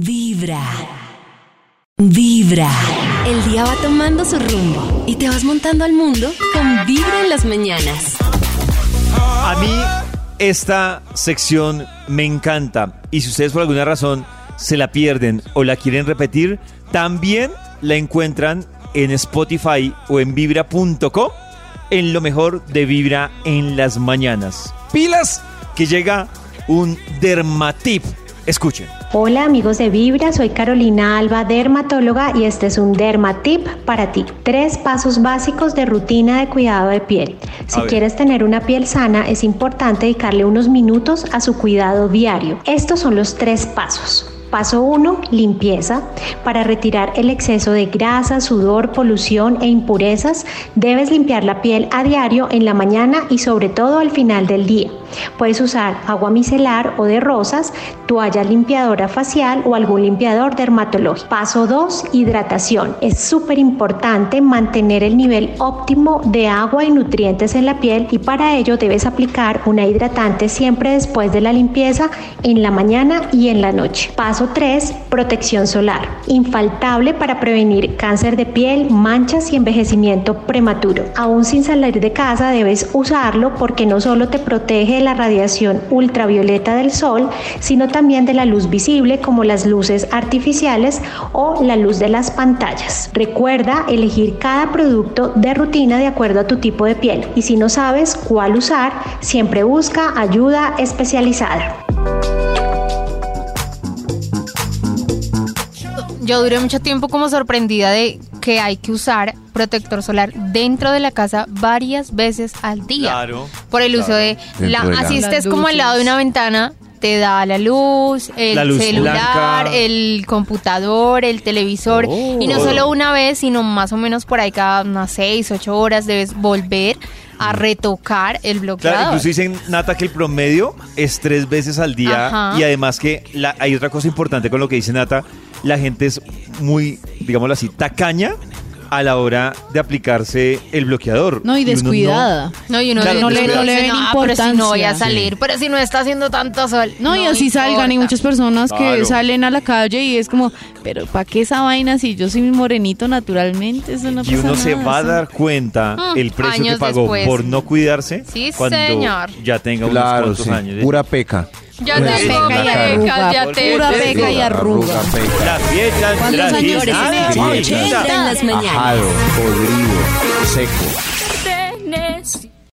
Vibra. Vibra. El día va tomando su rumbo y te vas montando al mundo con Vibra en las mañanas. A mí esta sección me encanta y si ustedes por alguna razón se la pierden o la quieren repetir, también la encuentran en Spotify o en vibra.co en lo mejor de Vibra en las mañanas. Pilas que llega un dermatip. Escuchen. Hola amigos de Vibra, soy Carolina Alba, dermatóloga y este es un Dermatip para ti. Tres pasos básicos de rutina de cuidado de piel. Si quieres tener una piel sana es importante dedicarle unos minutos a su cuidado diario. Estos son los tres pasos. Paso 1, limpieza. Para retirar el exceso de grasa, sudor, polución e impurezas, debes limpiar la piel a diario en la mañana y sobre todo al final del día. Puedes usar agua micelar o de rosas, toalla limpiadora facial o algún limpiador dermatológico. Paso 2, hidratación. Es súper importante mantener el nivel óptimo de agua y nutrientes en la piel y para ello debes aplicar una hidratante siempre después de la limpieza en la mañana y en la noche. Paso 3, protección solar. Infaltable para prevenir cáncer de piel, manchas y envejecimiento prematuro. Aún sin salir de casa debes usarlo porque no solo te protege de la radiación ultravioleta del sol, sino también de la luz visible como las luces artificiales o la luz de las pantallas. Recuerda elegir cada producto de rutina de acuerdo a tu tipo de piel y si no sabes cuál usar, siempre busca ayuda especializada. Yo duré mucho tiempo como sorprendida de que hay que usar protector solar dentro de la casa varias veces al día. Claro, Por el uso de la, de la- así estés Las como al lado de una ventana, te da la luz, el La luz celular, blanca. el computador, el televisor. Oh. Y no solo una vez, sino más o menos por ahí cada unas seis, ocho horas debes volver a retocar el Claro, bloqueador. incluso dicen, Nata, que el promedio es tres veces al día. Ajá. Y además que la- hay otra cosa importante con lo que dice Nata. La gente es muy, digámoslo así, tacaña a la hora de aplicarse el bloqueador. No, y descuidada. No, y uno Claro, no le- no le ven "Ah, pero si no voy a importancia". salir, pero si no está haciendo tanto sol. No, y así salgan. Hay muchas personas que Claro. salen a la calle y es como, pero ¿para qué esa vaina si yo soy morenito naturalmente? Eso no Y pasa uno se nada, va a eso- dar cuenta Mm, el precio que años pagó después. por no cuidarse Sí, cuando señor. ya tenga unos Claro, cuantos sí. años. ¿eh? Pura peca. Ya Pura te peca pecas, arruga, ya te pura peca y arruga. seco.